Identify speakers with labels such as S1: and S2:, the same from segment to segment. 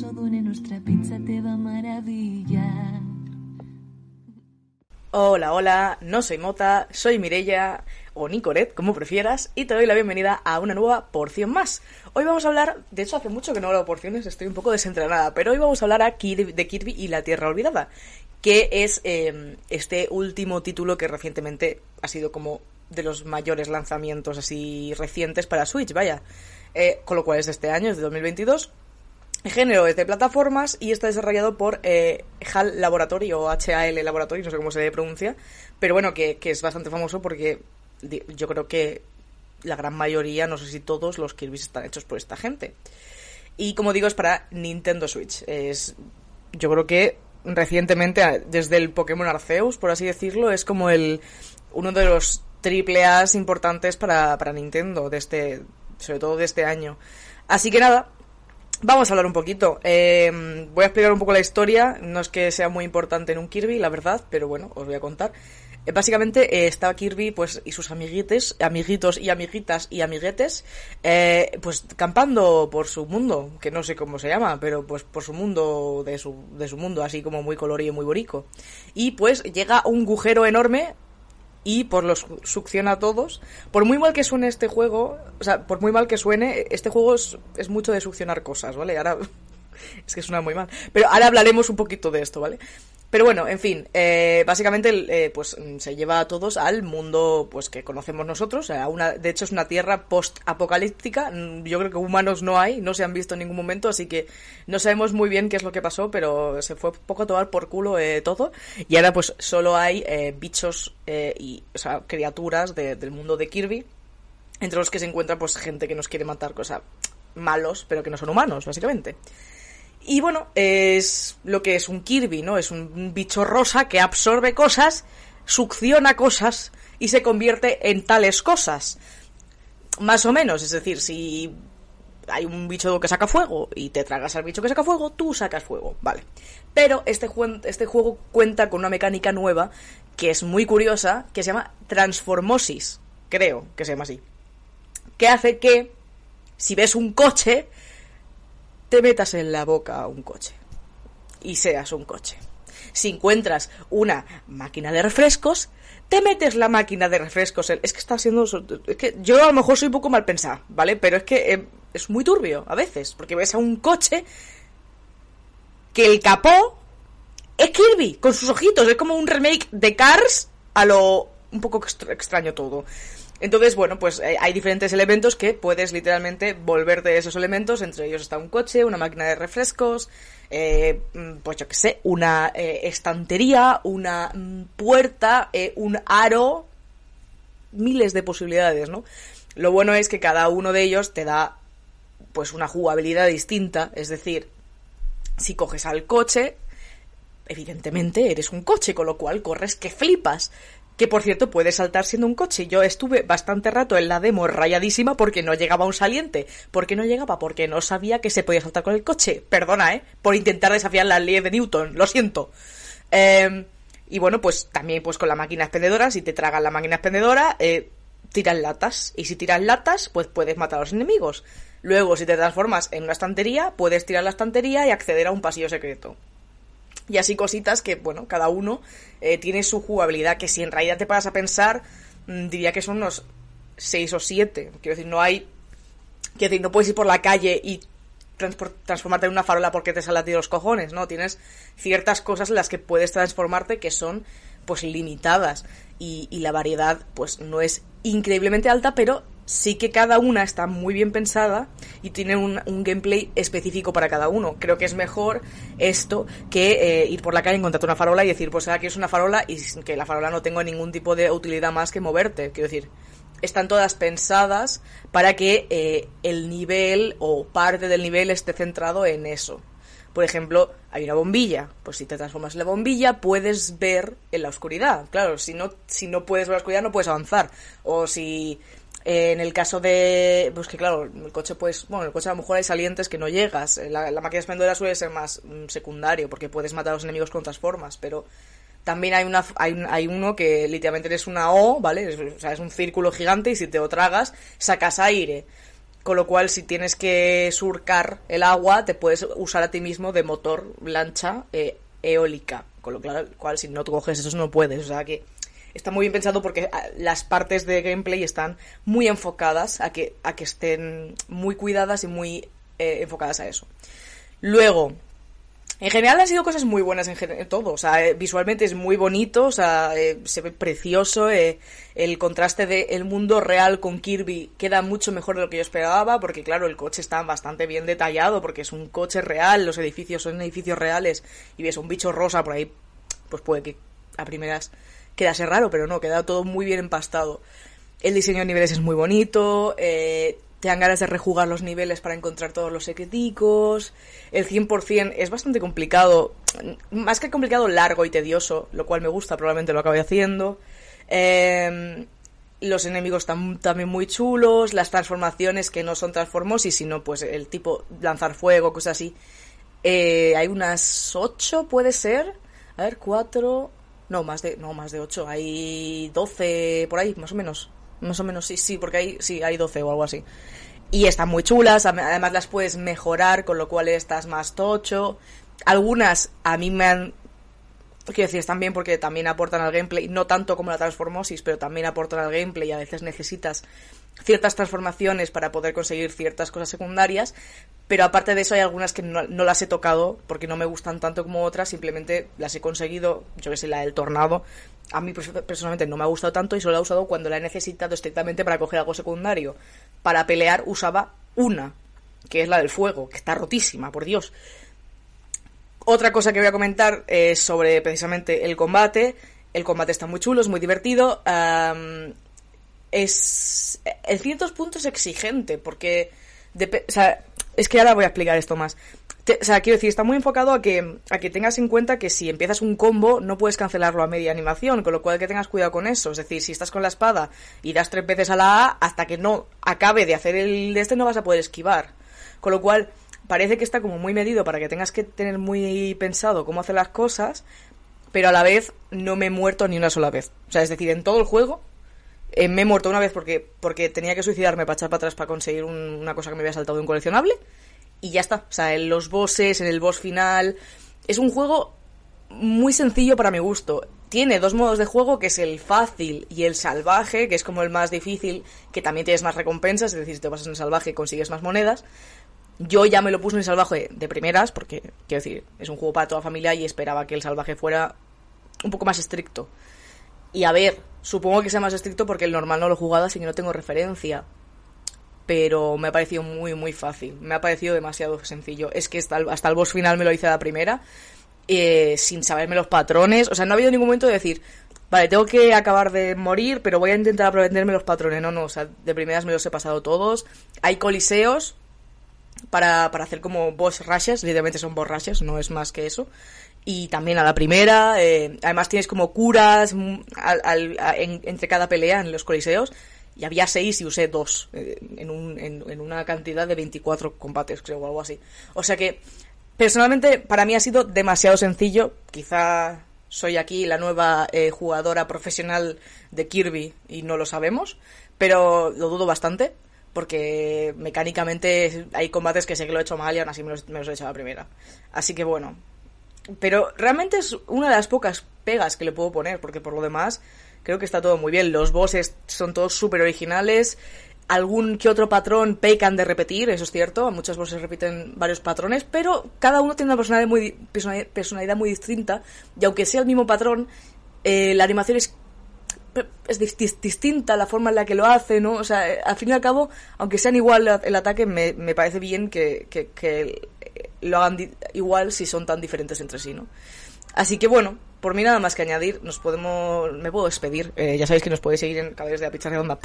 S1: nuestra pizza te va.
S2: Hola, hola, no soy Mota, soy Mirella o Nicoret, como prefieras, y te doy la bienvenida a una nueva porción más. Hoy vamos a hablar, de hecho hace mucho que no hablo porciones, estoy un poco desentrenada, pero hoy vamos a hablar aquí de Kirby y la Tierra Olvidada, que es eh, este último título que recientemente ha sido como de los mayores lanzamientos así recientes para Switch, vaya. Eh, con lo cual es de este año, es de 2022. Género es de plataformas y está desarrollado por eh, HAL Laboratory o HAL Laboratory, no sé cómo se pronuncia, pero bueno, que, que, es bastante famoso porque yo creo que la gran mayoría, no sé si todos, los Kirby están hechos por esta gente. Y como digo, es para Nintendo Switch. Es, yo creo que recientemente, desde el Pokémon Arceus, por así decirlo, es como el uno de los triple A's importantes para, para Nintendo, de este, sobre todo de este año. Así que nada, vamos a hablar un poquito. Eh, voy a explicar un poco la historia. No es que sea muy importante en un Kirby, la verdad, pero bueno, os voy a contar. Eh, básicamente eh, estaba Kirby pues y sus amiguites, amiguitos y amiguitas y amiguetes, eh, pues campando por su mundo, que no sé cómo se llama, pero pues por su mundo, de su, de su mundo, así como muy colorido y muy borico. Y pues llega un agujero enorme y por los succiona a todos. Por muy mal que suene este juego, o sea, por muy mal que suene, este juego es, es mucho de succionar cosas, ¿vale? Ahora es que suena muy mal. Pero ahora hablaremos un poquito de esto, ¿vale? Pero bueno, en fin, eh, básicamente eh, pues se lleva a todos al mundo pues que conocemos nosotros. A una, de hecho es una tierra post-apocalíptica. Yo creo que humanos no hay, no se han visto en ningún momento, así que no sabemos muy bien qué es lo que pasó, pero se fue poco a tomar por culo eh, todo. Y ahora pues solo hay eh, bichos eh, y o sea, criaturas de, del mundo de Kirby, entre los que se encuentra pues gente que nos quiere matar, cosa malos, pero que no son humanos, básicamente. Y bueno, es lo que es un Kirby, ¿no? Es un bicho rosa que absorbe cosas, succiona cosas y se convierte en tales cosas. Más o menos, es decir, si hay un bicho que saca fuego y te tragas al bicho que saca fuego, tú sacas fuego, vale. Pero este, jue este juego cuenta con una mecánica nueva que es muy curiosa, que se llama Transformosis, creo que se llama así. Que hace que, si ves un coche, te metas en la boca un coche y seas un coche. Si encuentras una máquina de refrescos, te metes la máquina de refrescos. Es que está siendo. Es que yo a lo mejor soy un poco mal pensado, ¿vale? Pero es que eh, es muy turbio a veces, porque ves a un coche que el capó es Kirby, con sus ojitos. Es como un remake de Cars a lo. un poco extraño todo. Entonces, bueno, pues eh, hay diferentes elementos que puedes literalmente volver de esos elementos. Entre ellos está un coche, una máquina de refrescos, eh, pues yo qué sé, una eh, estantería, una mm, puerta, un aro. Miles de posibilidades, ¿no? Lo bueno es que cada uno de ellos te da pues una jugabilidad distinta. Es decir, si coges al coche, evidentemente eres un coche, con lo cual corres que flipas que por cierto puede saltar siendo un coche. Yo estuve bastante rato en la demo rayadísima porque no llegaba un saliente. ¿Por qué no llegaba? Porque no sabía que se podía saltar con el coche. Perdona, ¿eh? Por intentar desafiar la ley de Newton. Lo siento. Eh, y bueno, pues también pues con la máquina expendedora, si te tragas la máquina expendedora, eh, tiras latas. Y si tiras latas, pues puedes matar a los enemigos. Luego, si te transformas en una estantería, puedes tirar la estantería y acceder a un pasillo secreto. Y así cositas que, bueno, cada uno eh, tiene su jugabilidad, que si en realidad te paras a pensar, mmm, diría que son unos 6 o 7. Quiero decir, no hay... Quiero decir, no puedes ir por la calle y transformarte en una farola porque te sale a los cojones, ¿no? Tienes ciertas cosas en las que puedes transformarte que son, pues, limitadas. Y, y la variedad, pues, no es increíblemente alta, pero sí que cada una está muy bien pensada y tiene un, un, gameplay específico para cada uno. Creo que es mejor esto que eh, ir por la calle, encontrarte una farola y decir, pues aquí es una farola y que la farola no tenga ningún tipo de utilidad más que moverte. Quiero decir, están todas pensadas para que eh, el nivel o parte del nivel esté centrado en eso. Por ejemplo, hay una bombilla, pues si te transformas en la bombilla puedes ver en la oscuridad. Claro, si no, si no puedes ver la oscuridad no puedes avanzar. O si eh, en el caso de, pues que claro, el coche pues, bueno, el coche a lo mejor hay salientes que no llegas. La, la máquina expendedora suele ser más mm, secundario porque puedes matar a los enemigos con otras formas, pero también hay, una, hay, hay uno que literalmente eres una O, ¿vale? Es, o sea, es un círculo gigante y si te lo tragas, sacas aire. Con lo cual, si tienes que surcar el agua, te puedes usar a ti mismo de motor lancha eh, eólica. Con lo cual, si no te coges eso, no puedes. O sea que está muy bien pensado porque ah, las partes de gameplay están muy enfocadas a que, a que estén muy cuidadas y muy eh, enfocadas a eso. Luego, en general han sido cosas muy buenas en, todo, o sea, eh, visualmente es muy bonito, o sea, eh, se ve precioso, eh, el contraste del mundo real con Kirby queda mucho mejor de lo que yo esperaba, porque claro, el coche está bastante bien detallado, porque es un coche real, los edificios son edificios reales, y ves un bicho rosa por ahí, pues puede que a primeras quedase raro, pero no, queda todo muy bien empastado. El diseño de niveles es muy bonito, te dan ganas de rejugar los niveles para encontrar todos los secreticos. El 100% es bastante complicado, más que complicado, largo y tedioso, lo cual me gusta, probablemente lo acabe haciendo. Em, los enemigos están también muy chulos, las transformaciones que no son transformosis, sino pues el tipo lanzar fuego, cosas así. Eh, hay unas 8, puede ser. A ver, 4. No, más de, no, más de 8. Hay 12 por ahí, más o menos. Más o menos, sí, sí, porque hay, sí, hay 12 o algo así. Y están muy chulas, además las puedes mejorar, con lo cual estás más tocho. Algunas a mí me han... Quiero decir, están bien porque también aportan al gameplay, no tanto como la transformosis, pero también aportan al gameplay y a veces necesitas ciertas transformaciones para poder conseguir ciertas cosas secundarias, pero aparte de eso hay algunas que no, las he tocado porque no me gustan tanto como otras, simplemente las he conseguido, yo que sé, la del tornado, a mí personalmente no me ha gustado tanto y solo la he usado cuando la he necesitado estrictamente para coger algo secundario. Para pelear usaba una, que es la del fuego, que está rotísima, por Dios. Otra cosa que voy a comentar es sobre precisamente el combate. El combate está muy chulo, es muy divertido es en ciertos puntos exigente, porque o sea, es que ahora voy a explicar esto más. o sea, quiero decir, está muy enfocado a que, a que tengas en cuenta que si empiezas un combo no puedes cancelarlo a media animación, con lo cual que tengas cuidado con eso. Es decir, si estás con la espada y das tres veces a la A, hasta que no acabe de hacer el de este no vas a poder esquivar. Con lo cual, parece que está como muy medido para que tengas que tener muy pensado cómo hacer las cosas, pero a la vez no me he muerto ni una sola vez. O sea, es decir, en todo el juego eh, me he muerto una vez porque, porque tenía que suicidarme para echar para atrás para conseguir una cosa que me había saltado un coleccionable. Y ya está. O sea, en los bosses, en el boss final. Es un juego muy sencillo para mi gusto. Tiene dos modos de juego, que es el fácil y el salvaje, que es como el más difícil, que también tienes más recompensas, es decir, si te pasas en el salvaje consigues más monedas. Yo ya me lo puse en el salvaje de primeras, porque, quiero decir, es un juego para toda familia y esperaba que el salvaje fuera un poco más estricto. Y a ver, supongo que sea más estricto porque el normal no lo he jugado, así que no tengo referencia. Pero me ha parecido muy, muy fácil. Me ha parecido demasiado sencillo. Es que hasta el, hasta el boss final me lo hice a la primera, eh, sin saberme los patrones. O sea, no ha habido ningún momento de decir, vale, tengo que acabar de morir, pero voy a intentar aprenderme los patrones. No, no, o sea, de primeras me los he pasado todos. Hay coliseos para, para hacer como boss rushes, literalmente son boss rushes, no es más que eso y también a la primera. Eh, además tienes como curas mm, entre cada pelea en los coliseos. Y había seis y usé dos eh, en, un, en, una cantidad de 24 combates, creo, o algo así. O sea que, personalmente, para mí ha sido demasiado sencillo. Quizá soy aquí la nueva eh, jugadora profesional de Kirby y no lo sabemos, pero lo dudo bastante. Porque mecánicamente hay combates que sé que lo he hecho mal y aún así me los, he hecho a la primera. Así que bueno, pero realmente es una de las pocas pegas que le puedo poner, porque por lo demás creo que está todo muy bien. Los bosses son todos súper originales. Algún que otro patrón pecan de repetir, eso es cierto. Muchos bosses repiten varios patrones, pero cada uno tiene una personalidad muy, personalidad muy distinta. Y aunque sea el mismo patrón, eh, la animación es es distinta la forma en la que lo hace, ¿no? O sea, al fin y al cabo, aunque sean igual el ataque, me, me parece bien que, que, que lo hagan igual si son tan diferentes entre sí, ¿no? Así que bueno, por mí nada más que añadir, nos podemos, me puedo despedir. Eh, ya sabéis que nos podéis seguir en la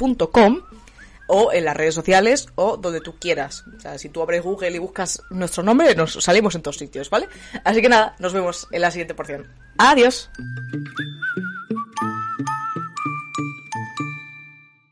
S2: o en las redes sociales o donde tú quieras. O sea, si tú abres Google y buscas nuestro nombre, nos salimos en todos sitios, ¿vale? Así que nada, nos vemos en la siguiente porción. Adiós.